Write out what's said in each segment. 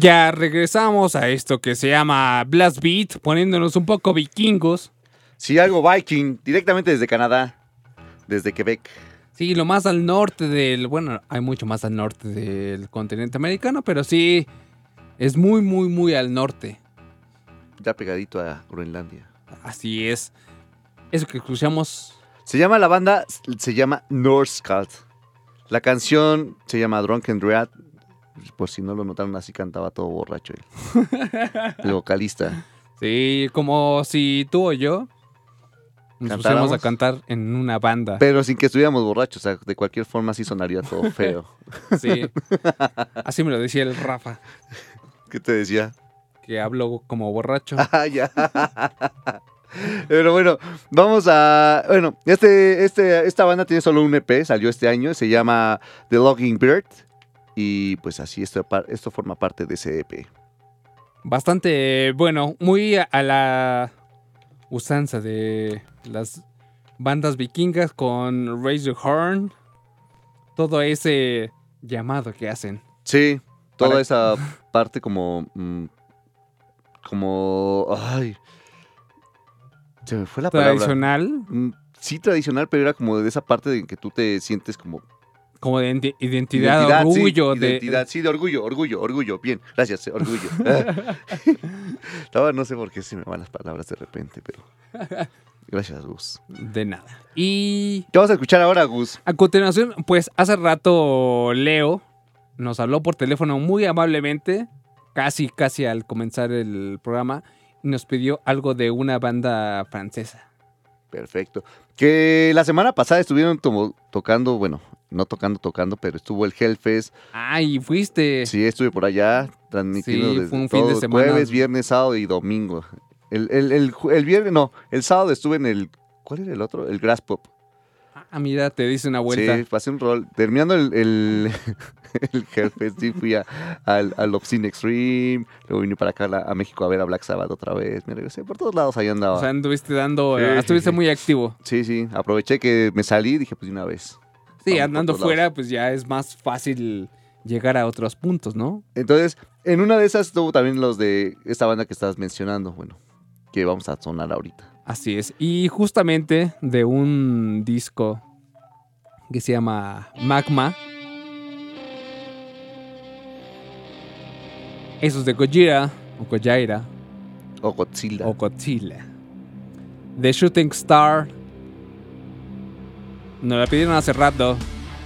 Ya regresamos a esto que se llama Blast Beat, poniéndonos un poco vikingos. Sí, algo Viking, directamente desde Canadá, desde Quebec. Sí, lo más al norte del. Bueno, hay mucho más al norte del continente americano, pero sí es muy, muy, muy al norte. Ya pegadito a Groenlandia. Así es. Eso que escuchamos. Se llama la banda, se llama Norse Cult. La canción se llama Drunken Dread. Por si no lo notaron, así cantaba todo borracho él. El vocalista. Sí, como si tú o yo nos pusiéramos a cantar en una banda. Pero sin que estuviéramos borrachos. O sea, de cualquier forma sí sonaría todo feo. Sí. Así me lo decía el Rafa, ¿Qué te decía? que hablo como borracho. Ah, ya. Pero bueno, vamos a. Bueno, este, este, esta banda tiene solo un EP, salió este año, se llama The Logging Bird. Y pues así, esto, esto forma parte de ese EP. Bastante bueno, muy a- la usanza de las bandas vikingas con Raise Your Horn. Todo ese llamado que hacen. Sí, toda Para- esa parte como. mm, como. Ay. Se me fue la palabra. Tradicional, Mm, Sí, tradicional, pero era como de esa parte de que tú te sientes como. Como de identi- identidad, Identidad, sí, orgullo. de, identidad, sí, de orgullo, orgullo, orgullo. Bien, gracias, orgullo. No sé por qué se me van las palabras de repente, pero. Gracias, Gus. de nada. Y ¿Qué vamos a escuchar ahora, Gus? a continuación, pues hace rato Leo nos habló por teléfono muy amablemente, casi, casi al comenzar el programa, y nos pidió algo de una banda francesa. Perfecto. Que la semana pasada estuvieron tocando, bueno, no tocando, tocando, pero estuvo el Hellfest. Ay, fuiste. Sí, estuve por allá transmitiendo Sí, desde fue un fin de semana. jueves, viernes, sábado y domingo. El, el, el, el viernes, no, el sábado estuve en el, ¿cuál era el otro? El Grass Pop. Ah, mira, te dice una vuelta. Sí, pasé un rol. Terminando el, el, el Hellfest, sí, fui a- al, al Obscene Extreme, luego vine para acá a, México a ver a Black Sabbath otra vez, me regresé, por todos lados ahí andaba. O sea, anduviste dando, Sí, eh, sí, estuviste sí. muy activo. sí, sí, aproveché que me salí y dije, pues de una vez. Sí, andando fuera, lados. pues ya es más fácil llegar a otros puntos, ¿no? Entonces, en una de esas estuvo también los de esta banda que estabas mencionando, bueno, que vamos a sonar ahorita. Así es. Y justamente de un disco que se llama Magma. Esos de Gojira o Gojaira O Godzilla. o Godzilla. The Shooting Star. Nos la pidieron hace rato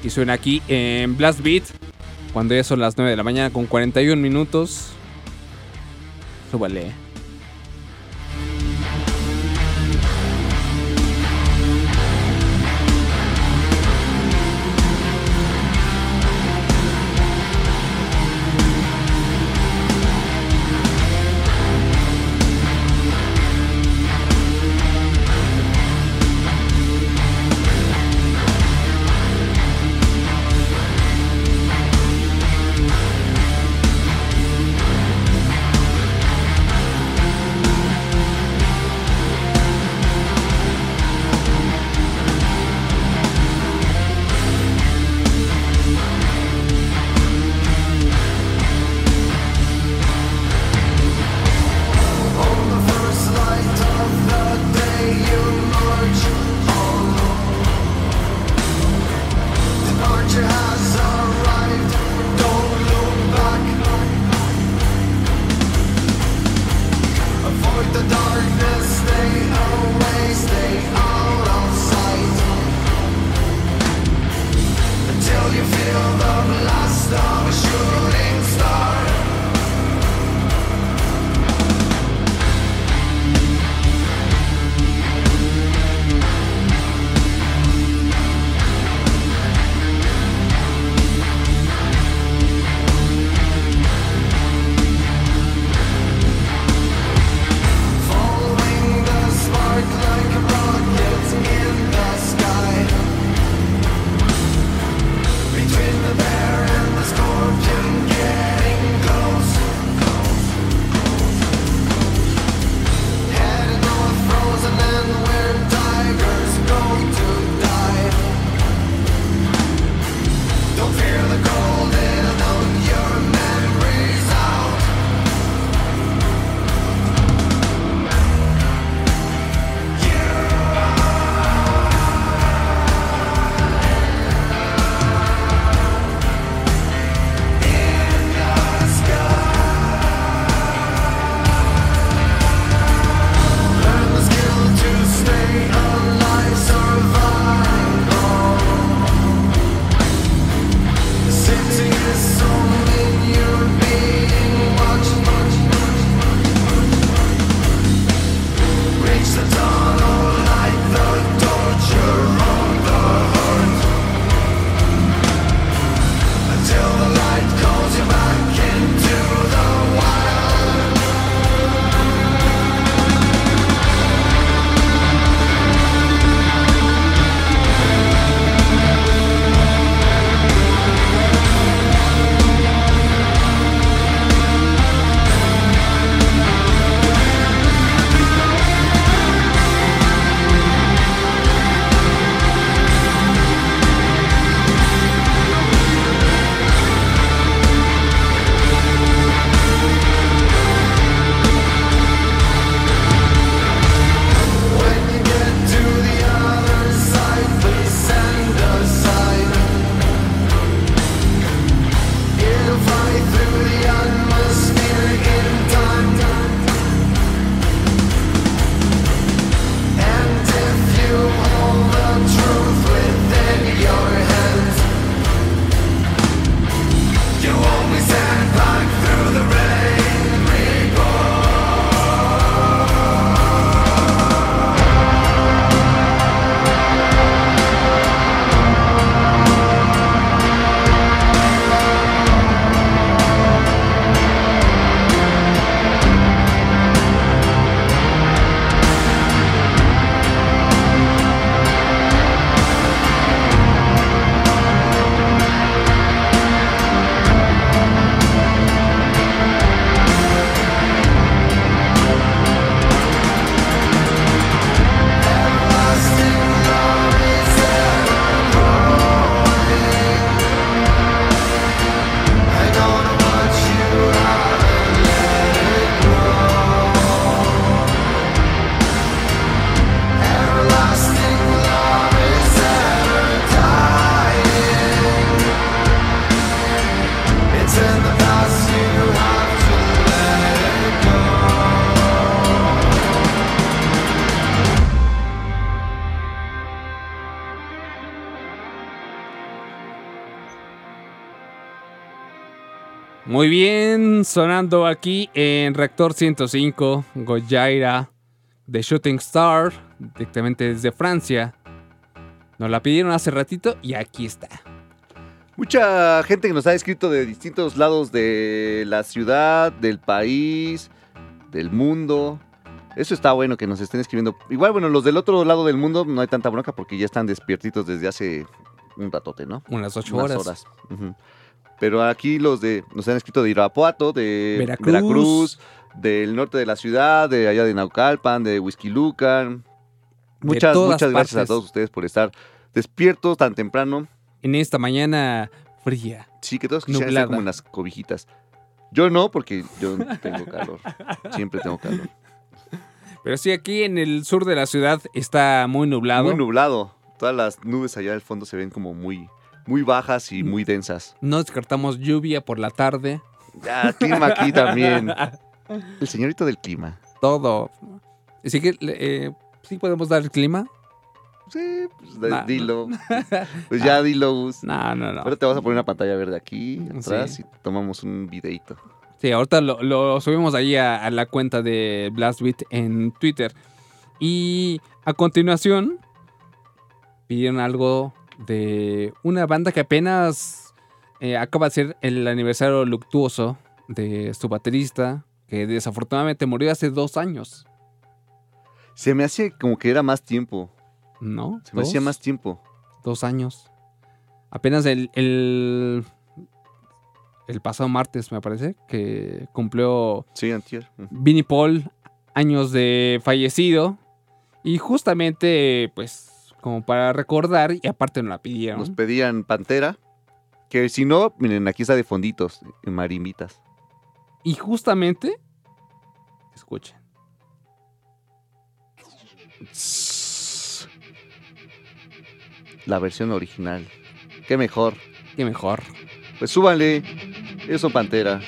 y suena aquí en Blast Beat cuando ya son las 9 de la mañana con 41 minutos. Súbale. Sonando aquí en Reactor 105, Goyaira de Shooting Star, directamente desde Francia. Nos la pidieron hace ratito y aquí está. Mucha gente que nos ha escrito de distintos lados de la ciudad, del país, del mundo. Eso está bueno que nos estén escribiendo. Igual, bueno, los del otro lado del mundo no hay tanta bronca porque ya están despiertitos desde hace un ratote, ¿no? Unas ocho Unas horas. Ujú. Pero aquí los de nos han escrito de Irapuato, de Veracruz. Veracruz, del norte de la ciudad, de allá de Naucalpan, de Huizquilucan. Muchas, muchas gracias a todos ustedes por estar despiertos tan temprano. En esta mañana fría. Sí, que todos quisieran estar como en las cobijitas. Yo no, porque yo tengo calor. Siempre tengo calor. Pero sí, aquí en el sur de la ciudad está muy nublado. Muy nublado. Todas las nubes allá al fondo se ven como muy, muy bajas y muy densas. no descartamos lluvia por la tarde. Ya, clima aquí también. El señorito del clima. Todo. Así que eh, sí podemos dar el clima. Sí, pues Nah. dilo. Pues ya dilo, Gus. No, no, no. Ahora te vas a poner una pantalla verde aquí atrás Sí. y tomamos un videito. Sí, ahorita lo, lo subimos ahí a, a la cuenta de Blastbeat en Twitter. Y a continuación pidieron algo de una banda que apenas eh, acaba de ser el aniversario luctuoso de su baterista, que desafortunadamente murió hace dos años, Se me hace como que era más tiempo. ¿no? Se me ¿Dos? hacía más tiempo. Dos años. Apenas el, el, el pasado martes, me parece, que cumplió Sí, antier. Ujú. Vinnie Paul, años de fallecido. Y justamente, pues, como para recordar, y aparte nos la pidieron. Nos pedían Pantera. Que si no, miren, aquí está de fonditos, en marimbitas. Y justamente, escuchen. La versión original. Qué mejor. Qué mejor. Pues súbanle. Eso, Pantera.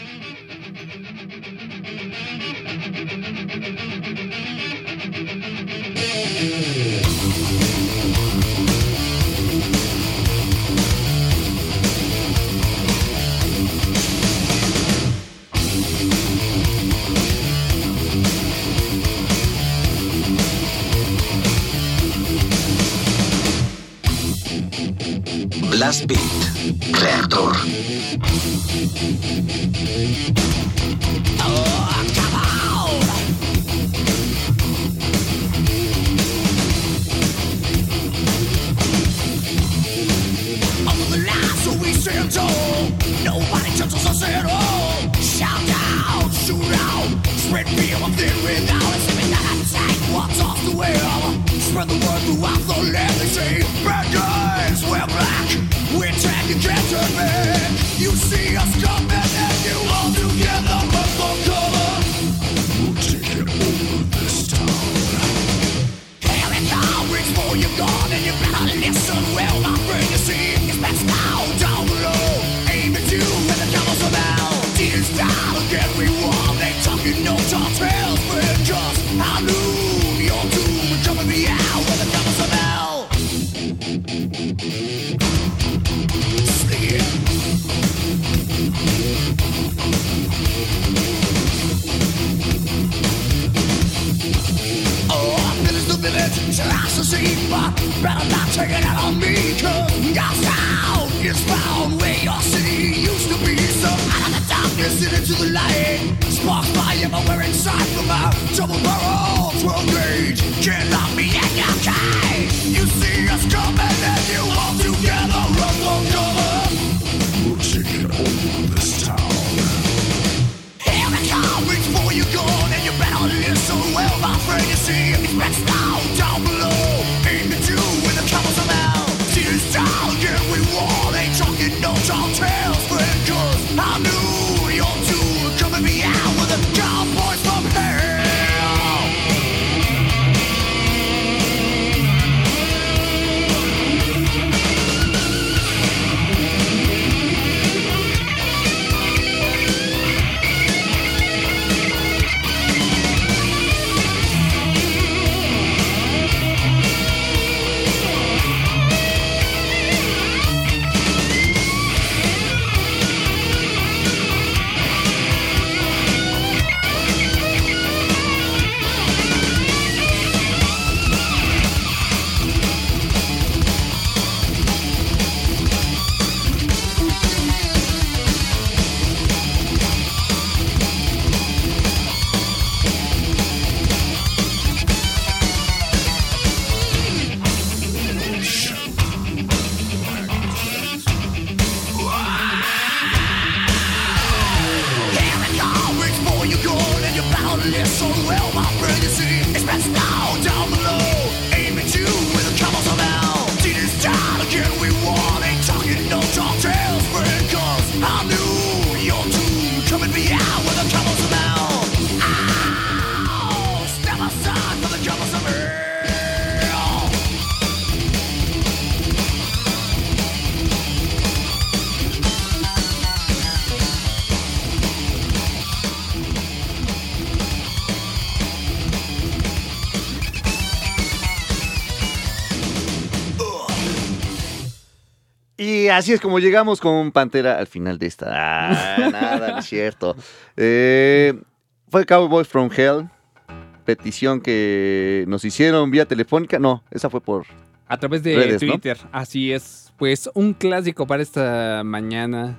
It out on me, cause your sound is found where your city used to be. Out of the light, sparks fly everywhere inside from a double barrel, 12 gauge, can't lock me in your cage. You see us coming and you all together run for cover. We're taking over this town. Here it comes, reach for your gun and you better listen well, my friend. You see, it's best now down así es como llegamos con Pantera al final de esta. Ah, nada, no es cierto. Eh, fue Cowboy from Hell. Petición que nos hicieron vía telefónica. No, esa fue por. A través de Redes, ¿no? Twitter. Así es. Pues un clásico para esta mañana.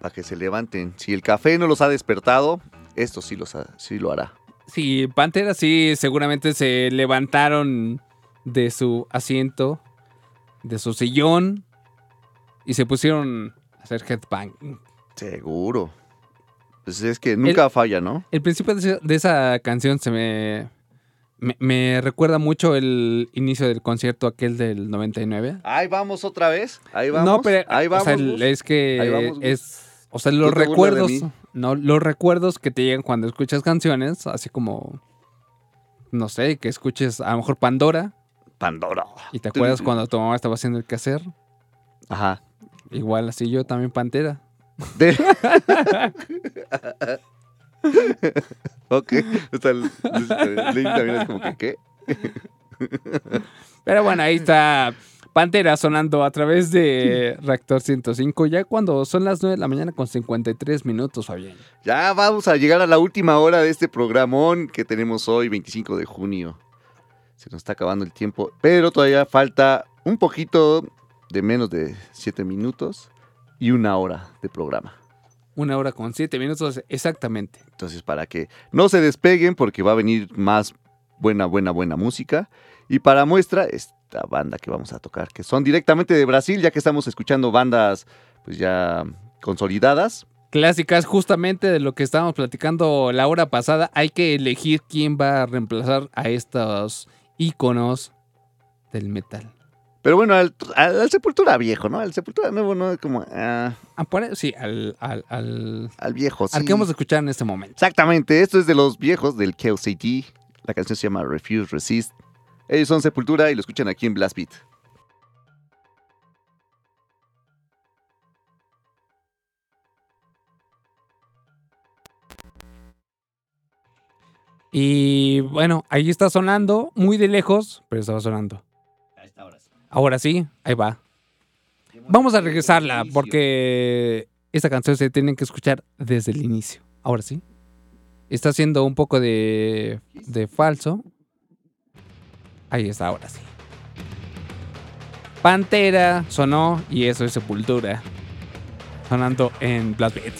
Para que se levanten. Si el café no los ha despertado, esto sí, los ha- sí lo hará. Sí, Pantera sí, seguramente se levantaron de su asiento, de su sillón y se pusieron a hacer headbang. Seguro. Pues es que nunca falla, ¿no? El principio de esa, canción se me, me, me recuerda mucho el inicio del concierto aquel del 99. Ahí vamos otra vez. Ahí vamos. no, pero ahí o vamos. sea, el- Gus. es que vamos, es, o sea, los recuerdos, no, los recuerdos que te llegan cuando escuchas canciones, así como, no sé, que escuches a lo mejor Pandora Pandora. y te acuerdas cuando tu mamá estaba haciendo el quehacer. Ajá. Igual así yo también Pantera. De... ok. O sea, link también es como que, ¿qué? Pero bueno, ahí está Pantera sonando a través de Reactor 105, ya cuando son las 9 de la mañana con 53 minutos, Fabián. Ya vamos a llegar a la última hora de este programón que tenemos hoy, 25 de junio. Se nos está acabando el tiempo, pero todavía falta un poquito de menos de 7 minutos y una hora de programa. Una hora con 7 minutos exactamente. Entonces, para que no se despeguen, porque va a venir más buena, buena, buena música. Y para muestra, esta banda que vamos a tocar, que son directamente de Brasil, ya que estamos escuchando bandas pues ya consolidadas. Clásicas justamente de lo que estábamos platicando la hora pasada. Hay que elegir quién va a reemplazar a estos íconos del metal. Pero bueno, al, al- al Sepultura viejo, ¿no? Al Sepultura nuevo, ¿no? Como por- sí, al, al, al, al viejo, sí. al que vamos a escuchar en este momento. Exactamente, esto es de los viejos del KLCT. La canción se llama Refuse Resist. Ellos son Sepultura y lo escuchan aquí en Blast Beat. Y bueno, ahí está sonando, muy de lejos, pero estaba sonando. Ahora sí, ahí va. Vamos a regresarla porque esta canción se tiene que escuchar desde el inicio. Ahora sí. Está haciendo un poco de, de falso. Ahí está, ahora sí. Pantera sonó y eso es Sepultura. Sonando en Blast Beat.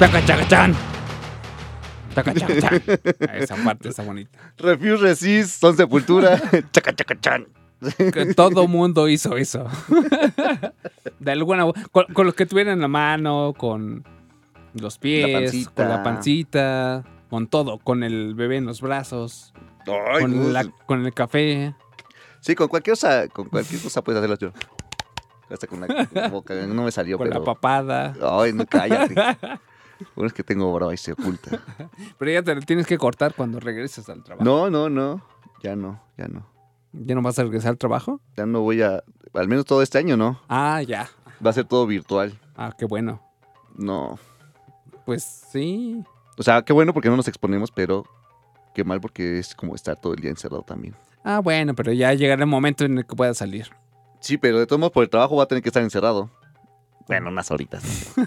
Tacachacachán. Tacachacachán. Esa parte está bonita. Refuse Resist, Son Sepultura. chaca, chaca, chan. Que todo mundo hizo eso. De alguna con, con los que tuvieran en la mano, con los pies, con la pancita, con todo, con el bebé en los brazos, Ay, con, la- con el café. Sí, con cualquier cosa, con cualquier cosa puedes hacerlo yo. Hasta con la boca, no me salió, con pero... la papada. Ay, no, cállate. Bueno, es que tengo brava y se oculta. Pero ya te lo tienes que cortar cuando regreses al trabajo. No, no, no. Ya no, ya no. ¿Ya no vas a regresar al trabajo? Ya no voy a... Al menos todo este año, ¿no? Ah, ya. Va a ser todo virtual. Ah, qué bueno. No. Pues sí. O sea, qué bueno porque no nos exponemos, pero qué mal porque es como estar todo el día encerrado también. Ah, bueno, pero ya llegará el momento en el que puedas salir. Sí, pero de todos modos por el trabajo va a tener que estar encerrado. Bueno, unas horitas.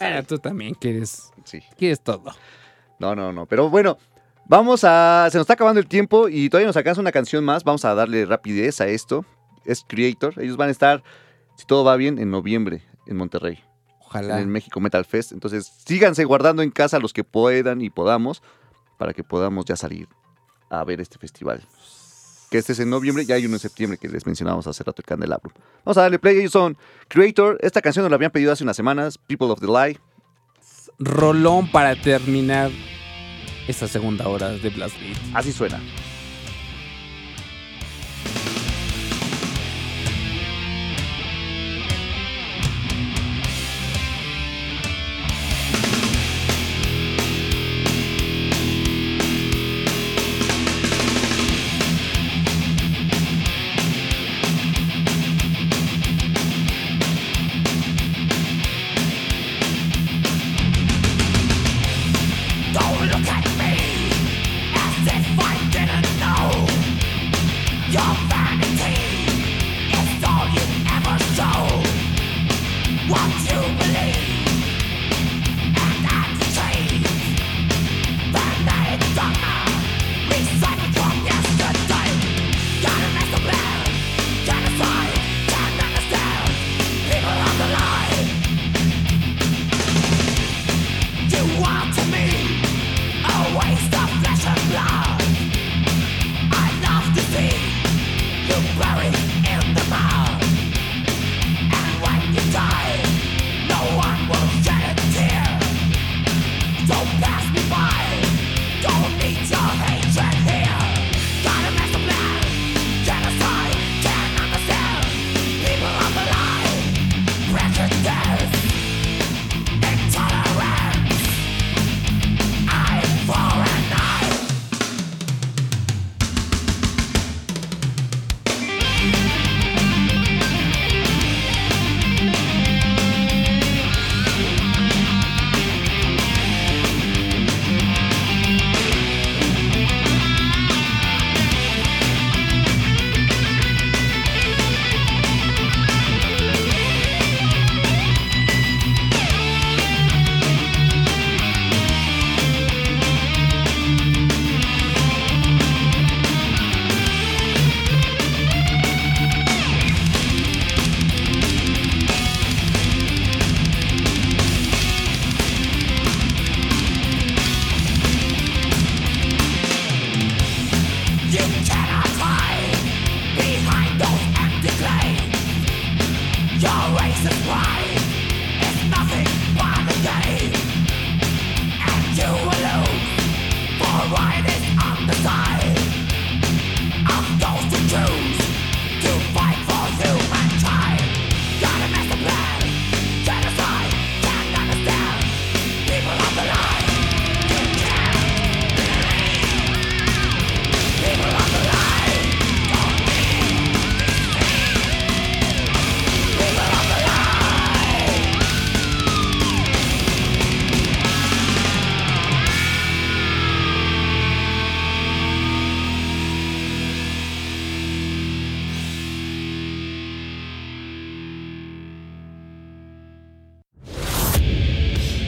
Ah, tú también quieres, Sí. quieres todo. No, no, no. Pero bueno, vamos a. Se nos está acabando el tiempo y todavía nos alcanza una canción más. Vamos a darle rapidez a esto. Es Creator. Ellos van a estar, si todo va bien, en noviembre en Monterrey, en Ojalá. el México Metal Fest. Entonces, síganse guardando en casa los que puedan y podamos para que podamos ya salir a ver este festival. Que este es en noviembre, ya hay uno en septiembre que les mencionábamos hace rato el Candelabro. Vamos a darle play. Ellos son Creator. Esta canción nos la habían pedido hace unas semanas. People of the Lie. Rolón para terminar esta segunda hora de Blast Beat. Así suena.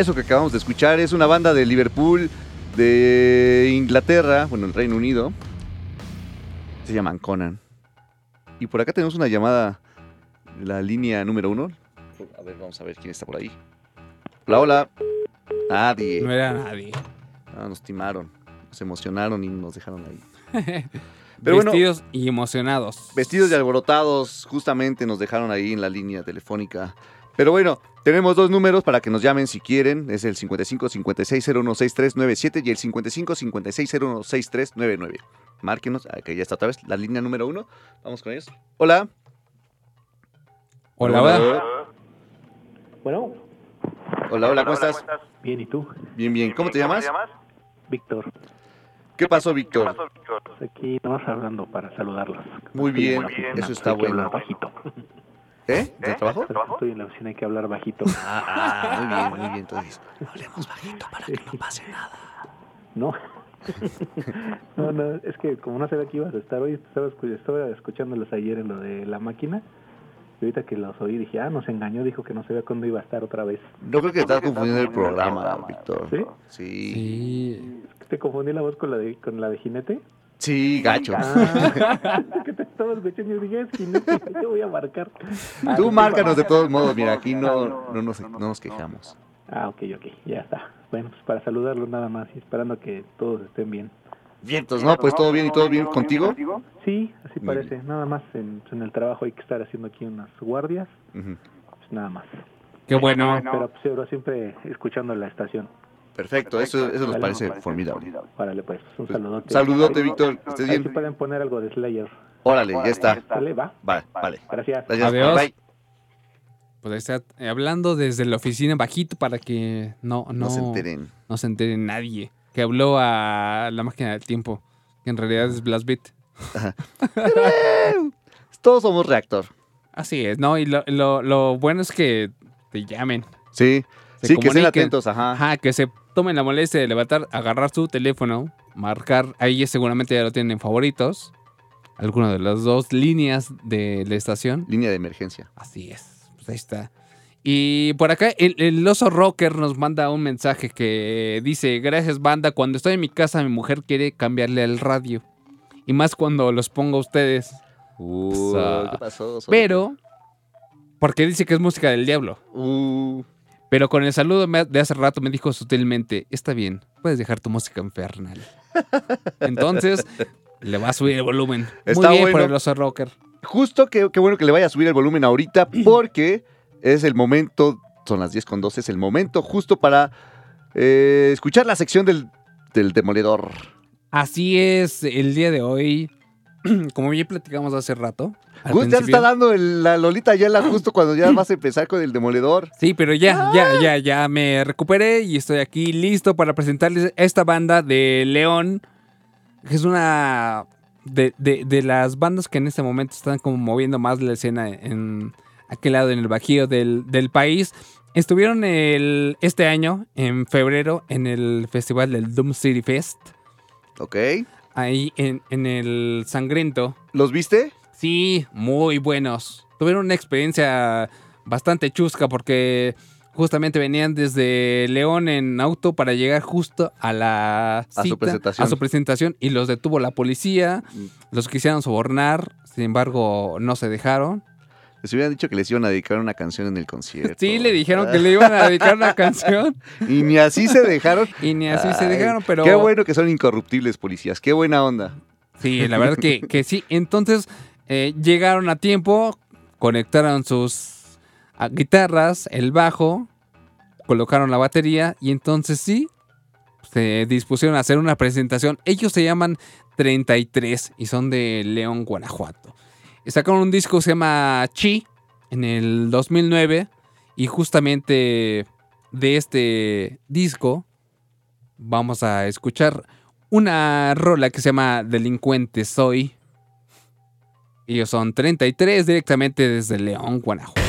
Eso que acabamos de escuchar es una banda de Liverpool, de Inglaterra, bueno, el Reino Unido. Se llaman Conan. Y por acá tenemos una llamada, la línea número uno. A ver, vamos a ver quién está por ahí. Hola, hola. Nadie. No era nadie. Ah, nos timaron, nos emocionaron y nos dejaron ahí. Pero bueno- Vestidos y emocionados. Vestidos y alborotados, justamente nos dejaron ahí en la línea telefónica. Pero bueno, tenemos dos números para que nos llamen si quieren. Es el 55 56 016397 y el 55 56 016399. Márquenos, aquí ya está otra vez la línea número uno. Vamos con ellos. Hola. Hola, hola. Bueno, Hola, hola, ¿cómo estás? bien, ¿y tú? Bien, bien. ¿Cómo te llamas? Víctor, ¿Qué pasó, Víctor? aquí nomás hablando para saludarlos. Muy bien, eso está hay que bueno. bajito. ¿Eh? ¿De trabajo? Pues Estoy en la oficina, hay que hablar bajito. Ah, ah, muy bien, muy bien. Entonces, ¿No? no, no, es que como no sabía que ibas a estar hoy, estaba, estaba escuchándolos ayer en lo de la máquina. Y ahorita que los oí dije, ah, nos engañó, dijo que no sabía cuándo iba a estar otra vez. no creo que estás confundiendo el programa, Víctor. ¿Sí? Sí. Sí. Que te confundí la voz con la de, con la de jinete. Sí, gacho. Ah, que te estaba escuchando y dije, yo voy a marcar. Tú márcanos de todos modos, mira, aquí no, no, nos, no nos quejamos. Ah, ok, ok, ya está. Bueno, pues para saludarlos nada más y esperando que todos estén bien. Vientos, ¿no? Pues todo bien y todo bien contigo. Sí, así parece. Nada más en, en el trabajo hay que estar haciendo aquí unas guardias, pues nada más. Qué bueno. Pero pues pero siempre escuchando la estación. Perfecto, eso, eso nos parece formidable. Órale pues, un Pues, saludote. Saludote, Víctor, estés Ahí sí bien. pueden poner algo de Slayer. Órale, ya está. ¿Sale? ¿Va? Vale, vale. Gracias. Gracias. Adiós. Bye. Pues ahí está eh, hablando desde la oficina bajito para que no, no, No se enteren. no se entere nadie. Que habló a la máquina del tiempo. Que en realidad es Blastbeat. Todos somos reactor. Así es, ¿no? Y lo, lo, lo bueno es que te llamen. Sí, sí, que estén atentos, ajá. Ajá, que se tomen la molestia de levantar, agarrar su teléfono, marcar, ahí seguramente ya lo tienen en favoritos. Alguna de las dos líneas de la estación. Línea de emergencia. Así es, pues ahí está. Y por acá el, el oso rocker nos manda un mensaje que dice, gracias banda, cuando estoy en mi casa mi mujer quiere cambiarle al radio. Y más cuando los pongo a ustedes. Uh, ah, ¿Qué pasó? Pero, porque dice que es música del diablo. Uh, Pero con el saludo de hace rato me dijo sutilmente, está bien, puedes dejar tu música infernal. Entonces, le va a subir el volumen. Está Muy bien por bueno. el oso rocker. justo que, bueno que le vaya a subir el volumen ahorita porque es el momento, son las 10 con 12, es el momento justo para eh, escuchar la sección del, del demoledor. Así es, el día de hoy, como ya platicamos hace rato. Gus, ya está dando el- la Lolita Yala justo cuando ya vas a empezar con el demoledor. Sí, pero ya, ya, ya, ya me recuperé y estoy aquí listo para presentarles esta banda de León, que es una de, de- de las bandas que en este momento están como moviendo más la escena en aquel lado, en el bajío del, del país. Estuvieron el, este año, en febrero, en el festival del Doom City Fest, ¿Ok? Ahí en, en el Sangriento. ¿Los viste? Sí, muy buenos. Tuvieron una experiencia bastante chusca porque justamente venían desde León en auto para llegar justo a la A su presentación. a su presentación y los detuvo la policía, Mm. los quisieron sobornar, sin embargo no se dejaron. Les hubieran dicho que les iban a dedicar una canción en el concierto. Sí, le dijeron que le iban a dedicar una canción Y ni así se dejaron. y ni así se dejaron, pero Qué bueno que son incorruptibles policías. Qué buena onda. Sí, la verdad que, que sí. Entonces eh, llegaron a tiempo, conectaron sus ah, guitarras, el bajo, colocaron la batería y entonces sí, se dispusieron a hacer una presentación. Ellos se llaman 33 y son de León, Guanajuato. Sacaron un disco que se llama Chi en el 2009 y justamente de este disco vamos a escuchar una rola que se llama Delincuente Soy. Ellos son 33 directamente desde León, Guanajuato.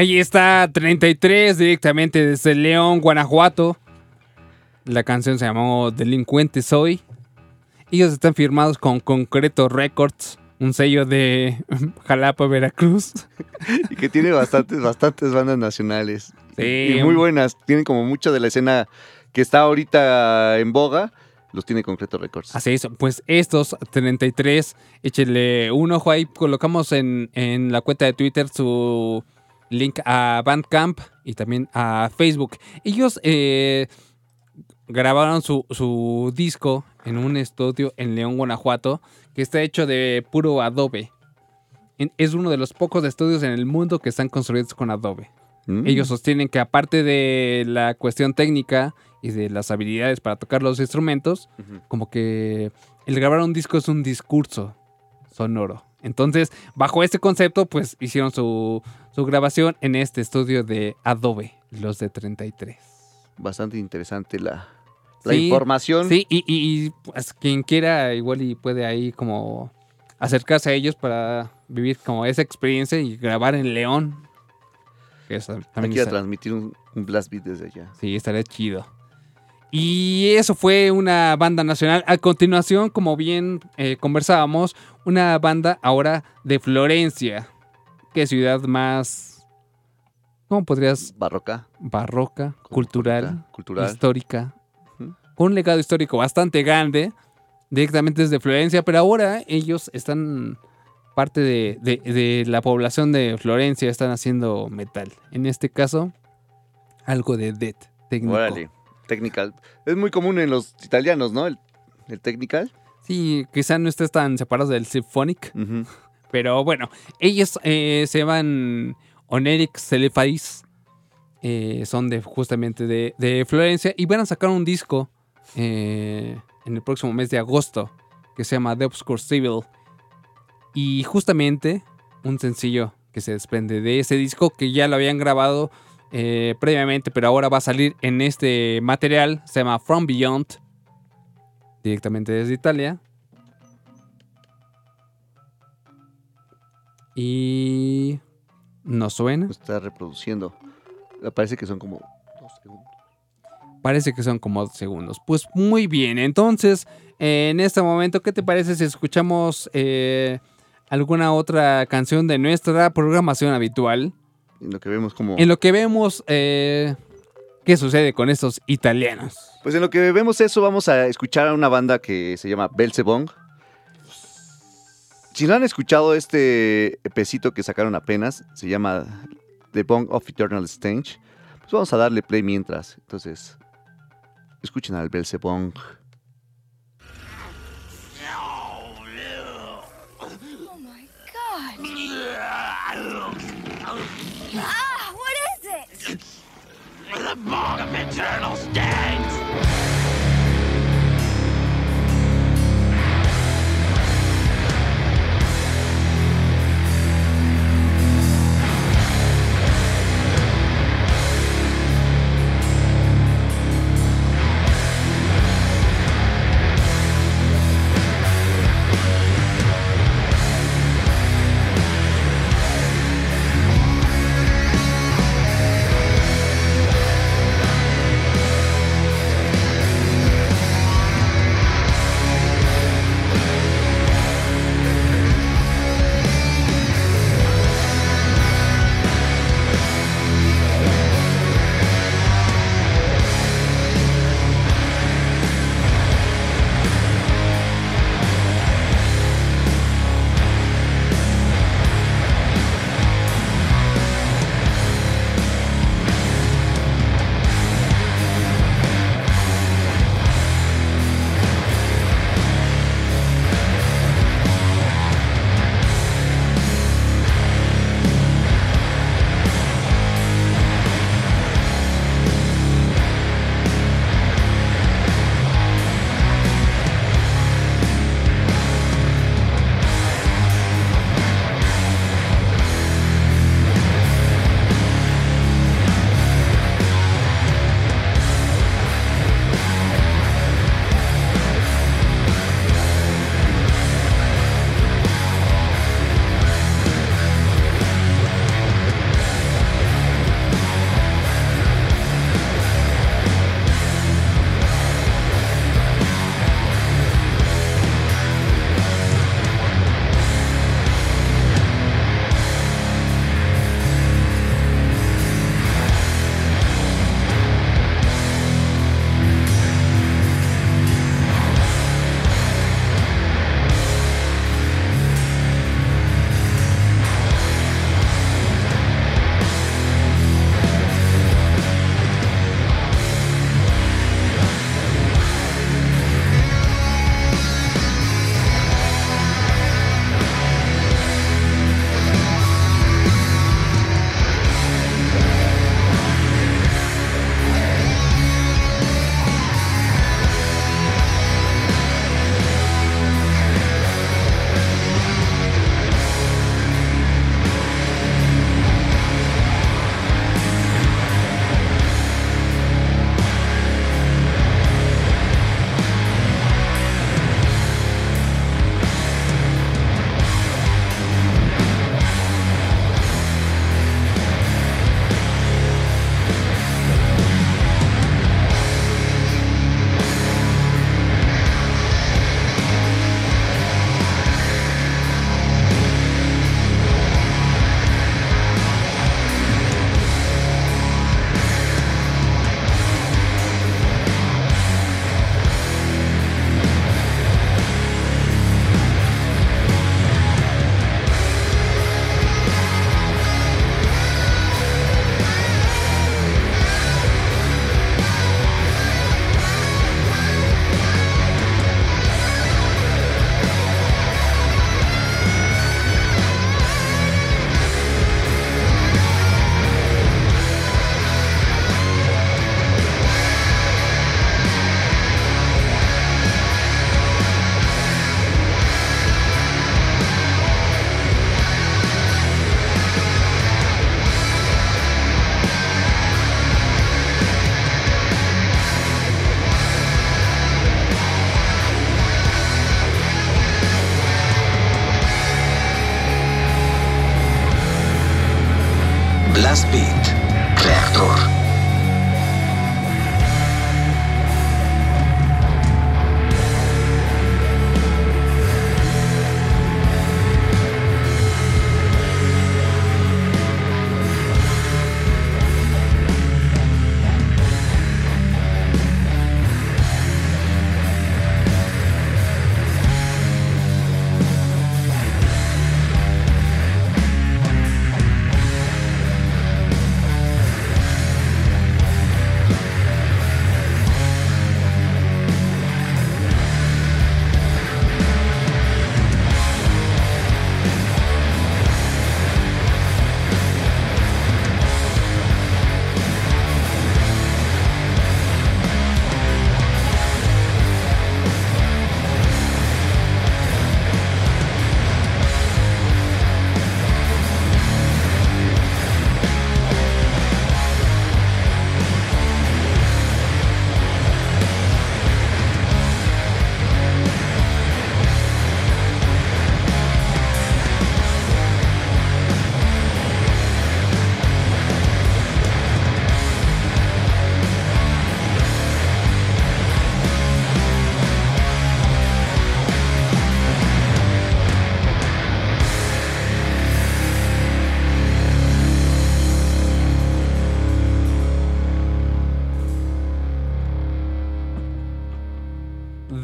Ahí está 33 directamente desde León, Guanajuato. La canción se llamó Delincuente Soy. Ellos están firmados con Concreto Records, un sello de Jalapa, Veracruz. Y que tiene bastantes, bastantes bandas nacionales. Sí. Y muy buenas. Tienen como mucha de la escena que está ahorita en boga. Los tiene Concreto Records. Así es, pues estos 33, échenle un ojo ahí, colocamos en, en la cuenta de Twitter su link a Bandcamp y también a Facebook. Ellos eh, grabaron su, su disco en un estudio en León, Guanajuato, que está hecho de puro Adobe. Es uno de los pocos estudios en el mundo que están construidos con Adobe. Mm. Ellos sostienen que aparte de la cuestión técnica y de las habilidades para tocar los instrumentos, como que el grabar un disco es un discurso sonoro. Entonces, bajo este concepto, pues hicieron su, su grabación en este estudio de Adobe, los de 33. Bastante interesante la, la Sí, información. Sí, y, y- y, pues quien quiera igual y puede ahí como acercarse a ellos para vivir como esa experiencia y grabar en León. Eso ir a transmitir un, un blast beat desde allá. Sí, estaría chido. Y eso fue una banda nacional. A continuación, como bien eh, conversábamos, una banda ahora de Florencia. Qué ciudad más, ¿cómo podrías? Barroca, Barroca, cultural, cultural. histórica. Con un legado histórico bastante grande, directamente desde Florencia. Pero ahora ellos están parte de, de- de la población de Florencia, están haciendo metal. En este caso, algo de death técnico. Órale. Technical. Es muy común en los italianos, ¿no? El, el technical. Sí, quizá no estés tan separados del Symphonic, pero bueno, ellos eh, se llaman Oneric Celefais, eh, son de justamente de, de Florencia y van a sacar un disco eh, en el próximo mes de agosto que se llama The Obscure Civil y justamente un sencillo que se desprende de ese disco que ya lo habían grabado eh, previamente, pero ahora va a salir en este material, se llama From Beyond, directamente desde Italia. Y no suena. Está reproduciendo. Parece que son como dos segundos. Parece que son como dos segundos. Pues muy bien. Entonces, en este momento, ¿qué te parece si escuchamos eh, alguna otra canción de nuestra programación habitual? En lo que vemos como... En lo que vemos eh, qué sucede con estos italianos. Pues en lo que vemos eso, vamos a escuchar a una banda que se llama Belzebong. Si no han escuchado este epecito que sacaron apenas, se llama The Bong of Eternal Stench, pues vamos a darle play mientras. Entonces, escuchen al Belzebong. The bog of eternal stench!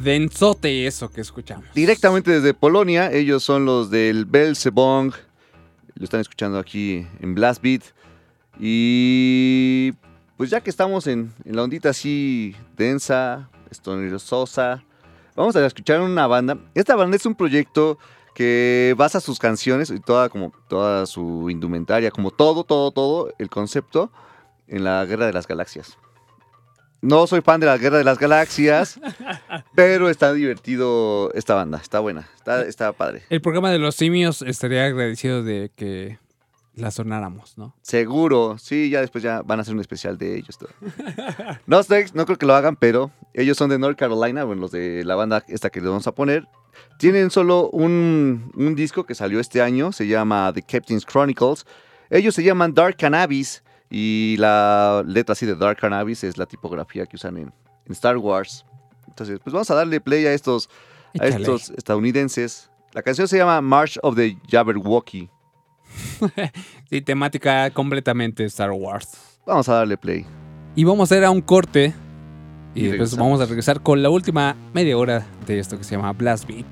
Densote eso que escuchamos. Directamente desde Polonia, ellos son los del Belzebong. Lo están escuchando aquí en Blast Beat. Y pues ya que estamos en, la ondita así densa, sosa, vamos a escuchar una banda. Esta banda es un proyecto que basa sus canciones y toda como toda su indumentaria, como todo, todo, todo el concepto en la Guerra de las Galaxias. No soy fan de la Guerra de las Galaxias, pero está divertido esta banda, está buena, está, está padre. El programa de los simios estaría agradecido de que la sonáramos, ¿no? Seguro, sí, ya después ya van a hacer un especial de ellos. todo. No, sé, no creo que lo hagan, pero ellos son de North Carolina, bueno, los de la banda esta que les vamos a poner. Tienen solo un, un disco que salió este año, se llama The Captain's Chronicles. Ellos se llaman Dark Cannabis y la letra así de Dark Cannabis es la tipografía que usan en, en Star Wars. Entonces, pues vamos a darle play a estos, a estos estadounidenses. La canción se llama March of the Jabberwocky. Sí, temática completamente Star Wars. Vamos a darle play. Y vamos a ir a un corte. Y, Y después regresamos. vamos a regresar con la última media hora de esto que se llama Blast Beat.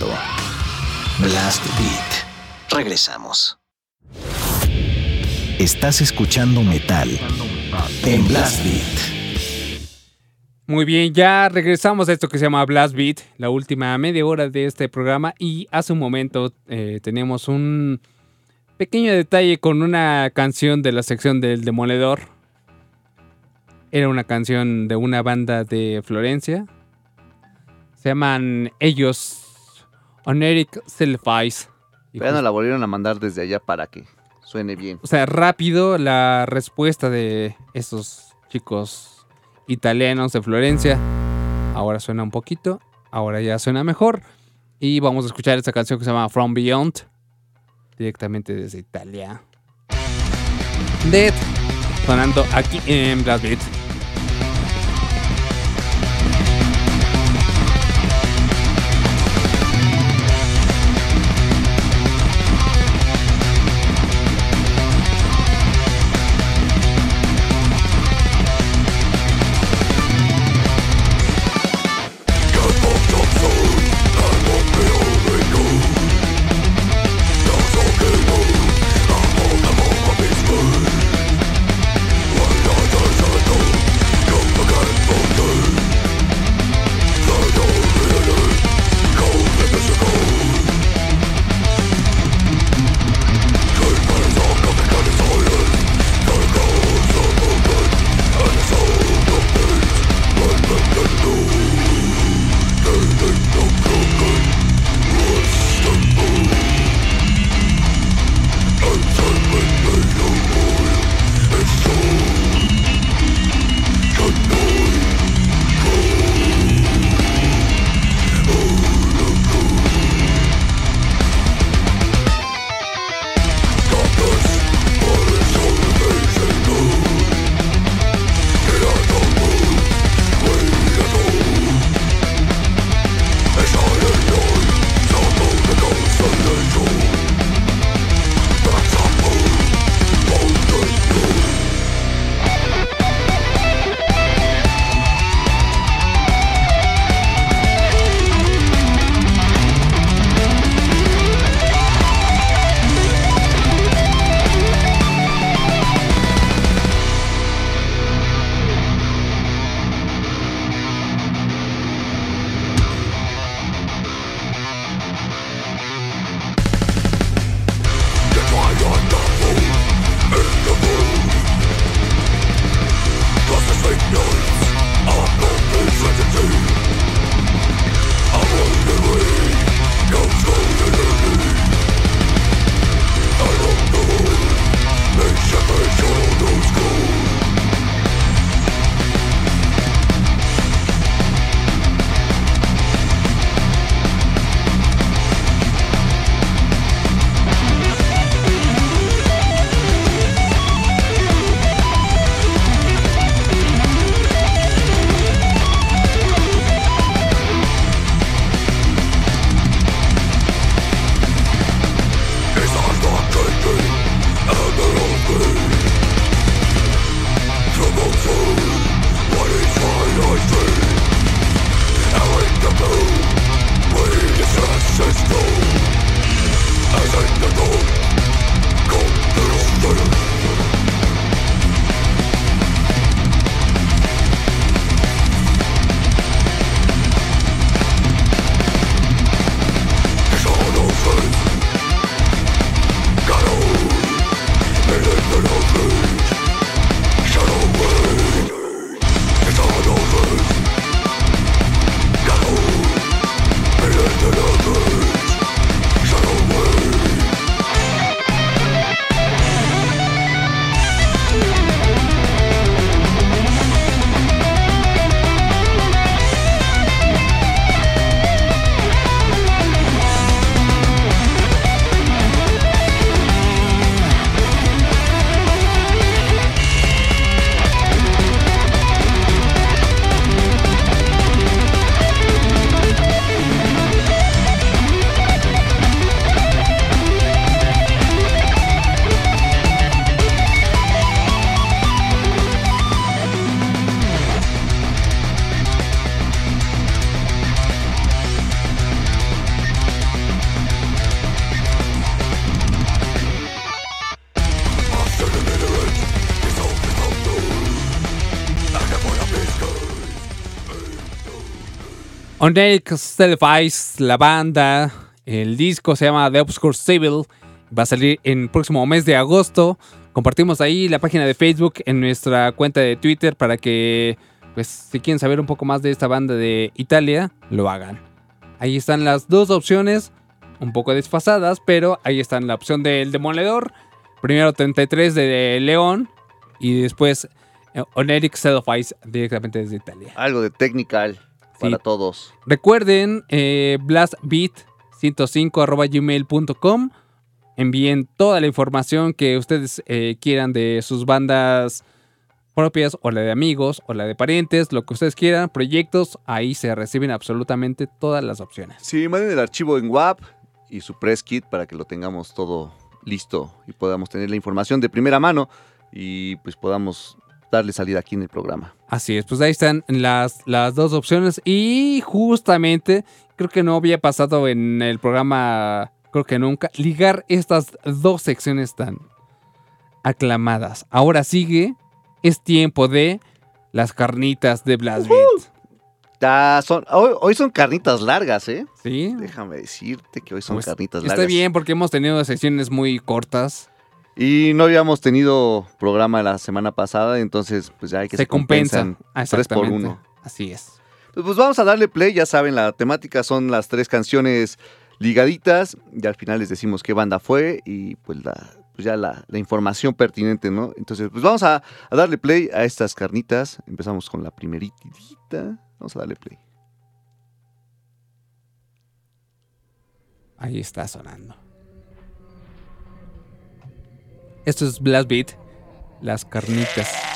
Escuchando Blast Beat. Regresamos. Estás escuchando metal en Blast Beat. Muy bien, ya regresamos a esto que se llama Blast Beat, la última media hora de este programa. Y hace un momento eh, tenemos un pequeño detalle con una canción de la sección del Demoledor. Era una canción de una banda de Florencia. Se llaman ellos Oneric Selfies. Y Ya nos la volvieron a mandar desde allá para que suene bien. O sea, rápido la respuesta de esos chicos italianos de Florencia. Ahora suena un poquito, ahora ya suena mejor. Y vamos a escuchar esta canción que se llama From Beyond, directamente desde Italia. Dead, sonando aquí en Blast Beat. Onyx Televice, la banda, el disco se llama The Obscure Civil, va a salir en el próximo mes de agosto. Compartimos ahí la página de Facebook en nuestra cuenta de Twitter para que, pues, si quieren saber un poco más de esta banda de Italia, lo hagan. Ahí están las dos opciones, un poco desfasadas, pero ahí están la opción del Demoledor, primero 33 de León y después eh, Onyx Televice directamente desde Italia. Algo de technical para Sí. todos. Recuerden, eh, blastbeat105.gmail.com. Envíen toda la información que ustedes eh, quieran de sus bandas propias o la de amigos o la de parientes, lo que ustedes quieran, proyectos, ahí se reciben absolutamente todas las opciones. Sí, manden el archivo en WAP y su press kit para que lo tengamos todo listo y podamos tener la información de primera mano y pues podamos darle salida aquí en el programa. Así es, pues ahí están las, las dos opciones y justamente creo que no había pasado en el programa, creo que nunca, ligar estas dos secciones tan aclamadas. Ahora sigue, es tiempo de las carnitas de son, hoy, hoy son carnitas largas, ¿eh? ¿Sí? Déjame decirte que hoy son Pues, carnitas Está largas. bien porque hemos tenido secciones muy cortas. Y no habíamos tenido programa la semana pasada, entonces pues ya hay que se compensan. Tres por uno. Así es. Pues, pues vamos a darle play, ya saben, la temática son las tres canciones ligaditas, y al final les decimos qué banda fue y pues, la, pues ya la, la información pertinente, ¿no? Entonces, pues vamos a, a darle play a estas carnitas. Empezamos con la primeritita. Vamos a darle play. Ahí está sonando. Esto es Blast Beat, las carnitas.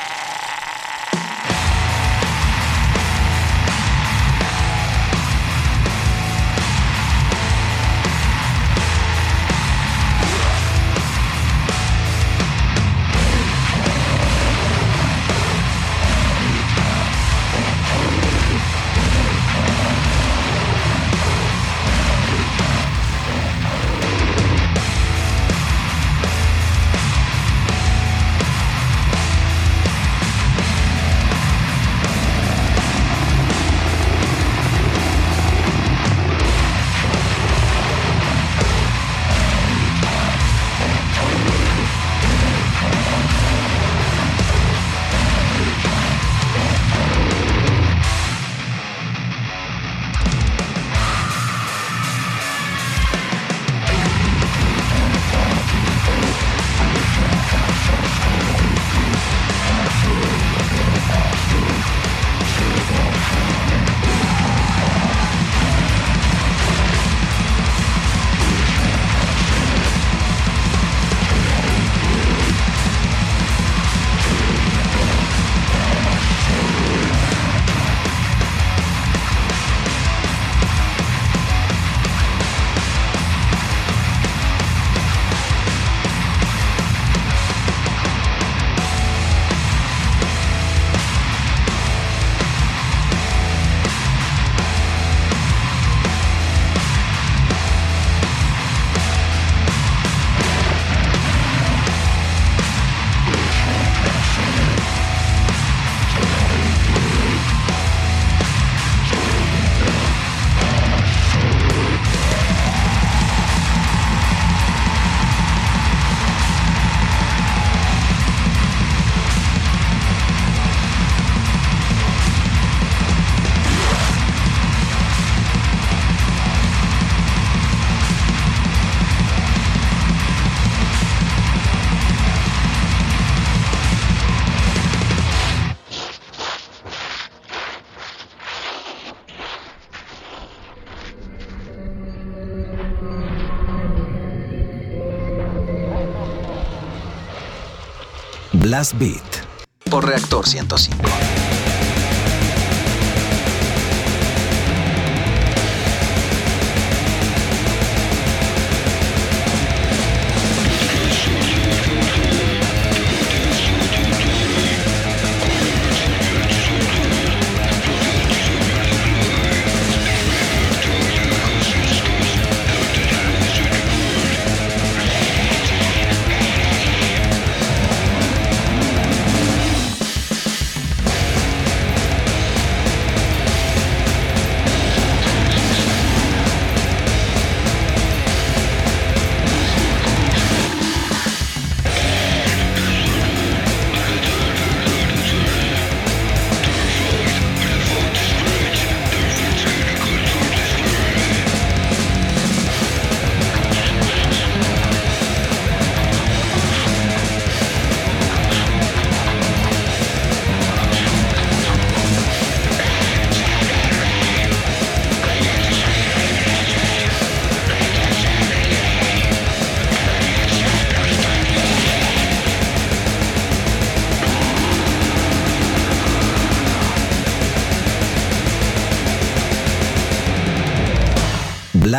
Por Reactor 105.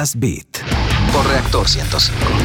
Blast Reactor 105.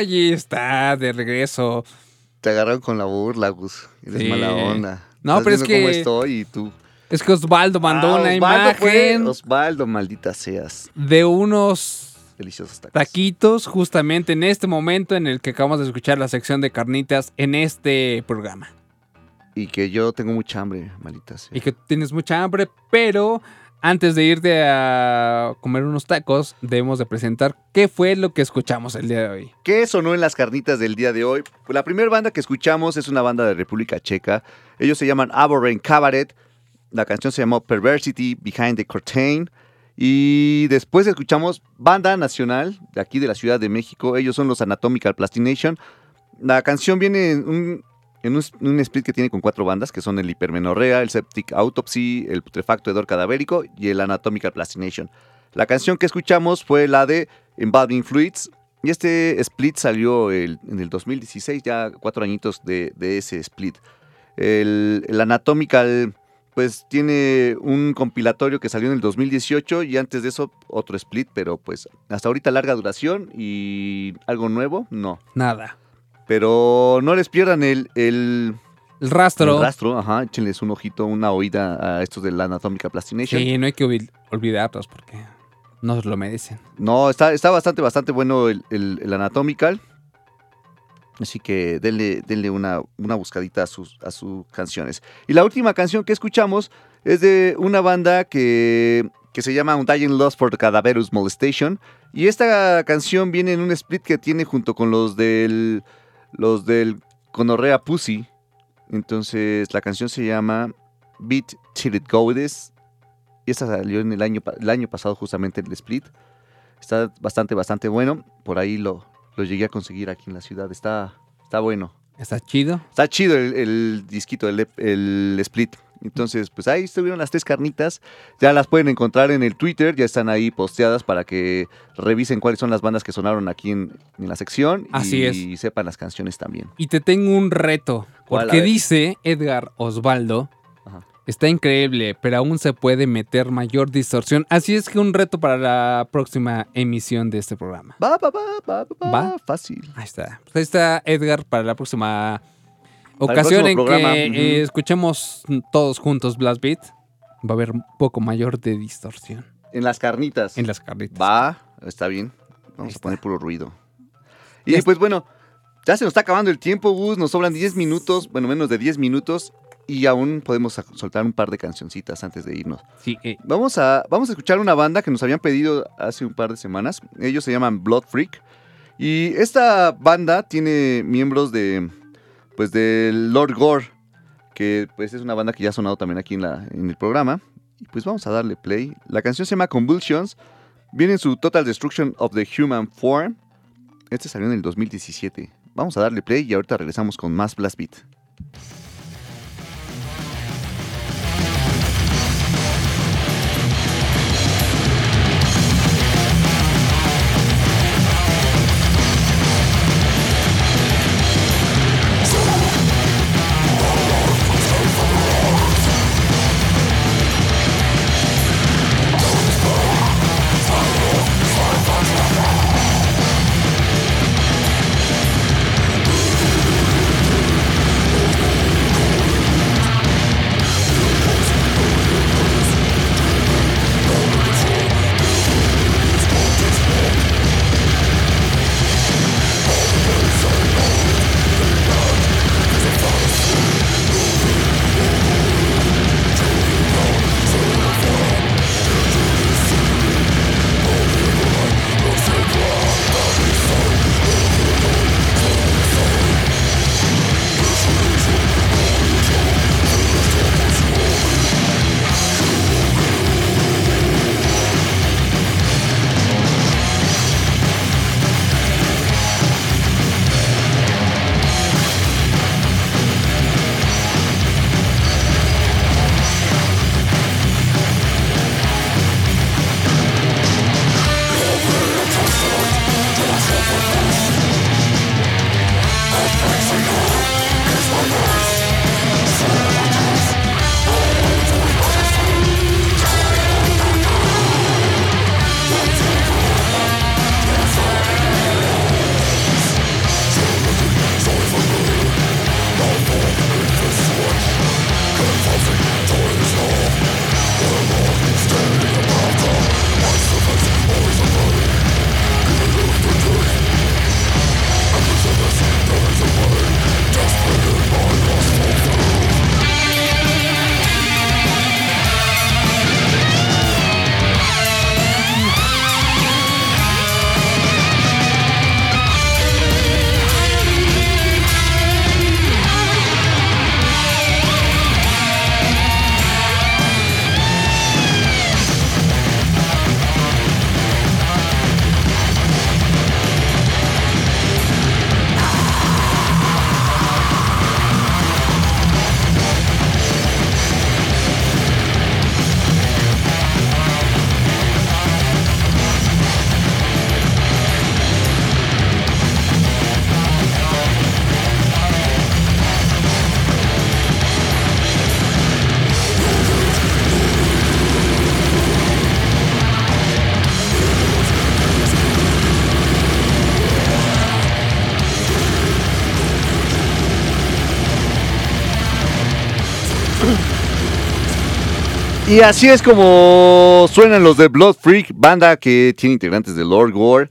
Allí está, de regreso. Te agarraron con la burla, Gus. Eres Sí. mala onda. No, pero es viendo cómo que- estoy y tú. Es que Osvaldo mandó Ah, una Osvaldo fue- imagen Osvaldo, maldita seas. de unos Deliciosos tacos. taquitos justamente en este momento en el que acabamos de escuchar la sección de carnitas en este programa. Y que yo tengo mucha hambre, maldita sea. Y que tienes mucha hambre, pero antes de irte a comer unos tacos, debemos de presentar qué fue lo que escuchamos el día de hoy. ¿Qué sonó en las carnitas del día de hoy? Pues la primera banda que escuchamos es una banda de República Checa. Ellos se llaman Aborren Cabaret. La canción se llamó Perversity Behind the Curtain. Y después escuchamos banda nacional de aquí de la Ciudad de México. Ellos son los Anatomical Plastination. La canción viene en un, en un, split que tiene con cuatro bandas, que son el Hipermenorrea, el Septic Autopsy, el Putrefacto Hedor Cadavérico y el Anatomical Plastination. La canción que escuchamos fue la de Involving Fluids, y este split salió en el 2016, ya cuatro añitos de, de ese split. El, el Anatomical, pues tiene un compilatorio que salió en el 2018 y antes de eso otro split, pero pues hasta ahorita larga duración y algo nuevo, no. Nada. Pero no les pierdan el, el, El rastro. el rastro, ajá, échenles un ojito, una oída a estos de la Anatomical Plastination. Sí, no hay que olvi- olvidarlos porque nos lo merecen. No, está, está bastante, bastante bueno el, el- el Anatomical. Así que denle, denle una, una buscadita a sus, a sus canciones. Y la última canción que escuchamos es de una banda que, que se llama Undying Lost for the Cadaverous Molestation. Y esta canción viene en un split que tiene junto con los del, los del Conorrea Pussy. Entonces la canción se llama Beat Till It Goes. Y esta salió en el año, el año pasado justamente el split. Está bastante, bastante bueno. Por ahí lo, lo llegué a conseguir aquí en la ciudad. Está, está bueno. Está chido. Está chido el, el disquito, el, el split. Entonces, pues ahí estuvieron las tres carnitas. Ya las pueden encontrar en el Twitter. Ya están ahí posteadas para que revisen cuáles son las bandas que sonaron aquí en, en la sección. Así y sepan las canciones también. Y te tengo un reto. Porque dice Edgar Osvaldo. Ajá. Está increíble, pero aún se puede meter mayor distorsión. Así es que un reto para la próxima emisión de este programa. Va, va, va, va, va, ¿Va? Fácil. Ahí está. Pues ahí está Edgar para la próxima ocasión en programa, que eh, escuchemos todos juntos Blast Beat. Va a haber un poco mayor de distorsión. En las carnitas. en las carnitas. Va, está bien. Vamos Ahí a poner está. puro ruido. Y pues bueno, ya se nos está acabando el tiempo, Gus. Nos sobran 10 minutos, bueno, menos de 10 minutos. Y aún podemos soltar un par de cancioncitas antes de irnos. Sí, eh, Vamos a, vamos a escuchar una banda que nos habían pedido hace un par de semanas. Ellos se llaman Blood Freak. Y esta banda tiene miembros de, pues, del Lord Gore, que pues es una banda que ya ha sonado también aquí en, la, en el programa. Y pues vamos a darle play. La canción se llama Convulsions. Viene en su Total Destruction of the Human Form. Este salió en el 2017. Vamos a darle play y ahorita regresamos con más Blast Beat. Y así es como suenan los de Blood Freak, banda que tiene integrantes de Lord Gore.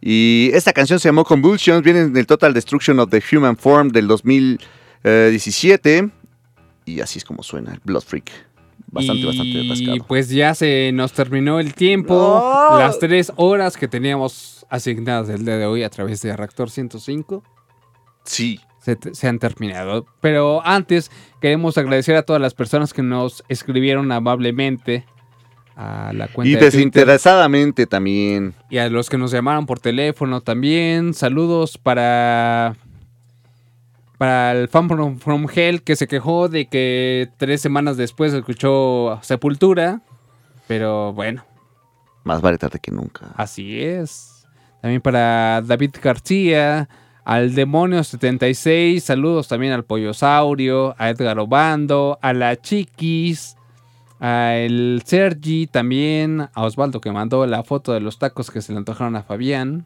Y esta canción se llamó Convulsions, viene del Total Destruction of the Human Form del 2017. Y así es como suena el Blood Freak. Bastante, y bastante atascado. pues ya se nos terminó el tiempo. Las tres horas que teníamos asignadas el día de hoy a través de Reactor 105 Sí. Se, se han terminado. Pero antes queremos agradecer a todas las personas que nos escribieron amablemente a la cuenta Y de Twitter desinteresadamente también. y a los que nos llamaron por teléfono también. Saludos para para el fan from, from Hell que se quejó de que tres semanas después escuchó Sepultura. Pero bueno, Más vale tarde que nunca. Así es. También para David García, al Demonio 76, saludos también al Pollosaurio, a Edgar Obando, a la Chiquis, a el Sergi también, a Osvaldo que mandó la foto de los tacos que se le antojaron a Fabián.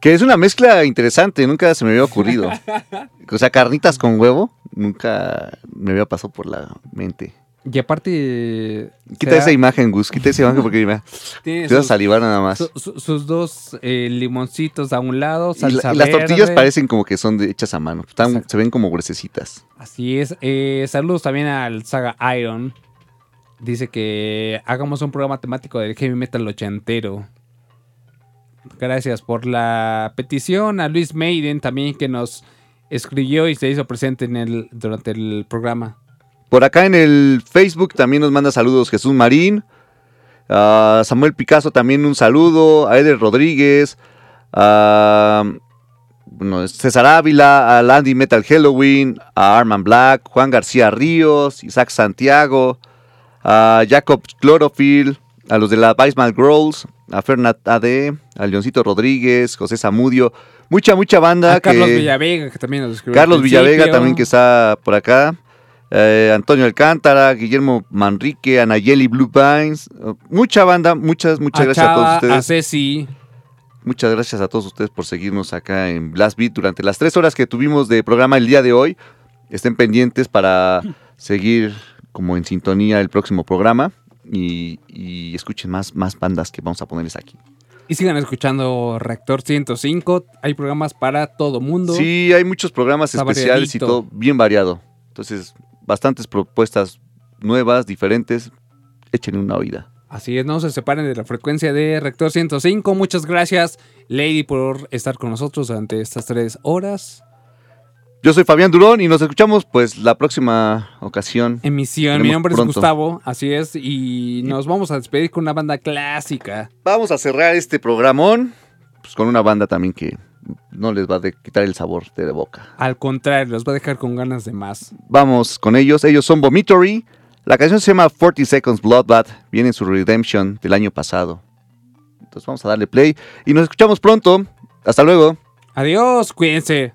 Que es una mezcla interesante, nunca se me había ocurrido. o sea, carnitas con huevo, nunca me había pasado por la mente. Y aparte. Quita esa imagen, Gus. Quita esa imagen porque mira, tiene te vas a salivar nada más. su- su- sus dos eh, limoncitos a un lado, Y, salsa la- y las tortillas verde. parecen como que son de- hechas a mano. Están- se ven como gruesecitas. Así es. Eh, saludos también al Saga Iron. Dice que hagamos un programa temático del heavy metal ochentero. Gracias por la petición. A Luis Maiden también que nos escribió y se hizo presente en el, durante el programa. Por acá en el Facebook también nos manda saludos Jesús Marín. a Samuel Picasso también un saludo. A Eder Rodríguez. A bueno, César Ávila. A Landy Metal Halloween. A Arman Black. Juan García Ríos. Isaac Santiago. A Jacob Chlorophyll. A los de la Weisman Girls. A Fernat AD. A Leoncito Rodríguez. José Zamudio. Mucha, mucha banda. A Carlos que- Villavega que también nos escribió. Carlos Villavega también que está por acá. Eh, Antonio Alcántara, Guillermo Manrique, Anayeli Blue Pines. Mucha banda, muchas, muchas A gracias a todos ustedes. a Ceci. Muchas gracias a todos ustedes por seguirnos acá en Blast Beat durante las tres horas que tuvimos de programa el día de hoy. Estén pendientes para seguir como en sintonía el próximo programa y, y escuchen más, más bandas que vamos a ponerles aquí. Y sigan escuchando Reactor 105. Hay programas para todo mundo. Sí, hay muchos programas Está especiales y todo bien variado. Entonces, bastantes propuestas nuevas, diferentes. Échenle una oída. Así es, no se separen de la frecuencia de Rector 105. Muchas gracias, Lady, por estar con nosotros durante estas tres horas. Yo soy Fabián Durón y nos escuchamos pues la próxima ocasión. Emisión. Mi nombre pronto. es Gustavo, así es. Y nos vamos a despedir con una banda clásica. Vamos a cerrar este programón pues, con una banda también que no les va a quitar el sabor de la boca. Al contrario, los va a dejar con ganas de más. Vamos con ellos. Ellos son Vomitory. La canción se llama 40 Seconds Bloodbath. Viene en su Redemption del año pasado. Entonces vamos a darle play y nos escuchamos pronto. Hasta luego. Adiós, cuídense.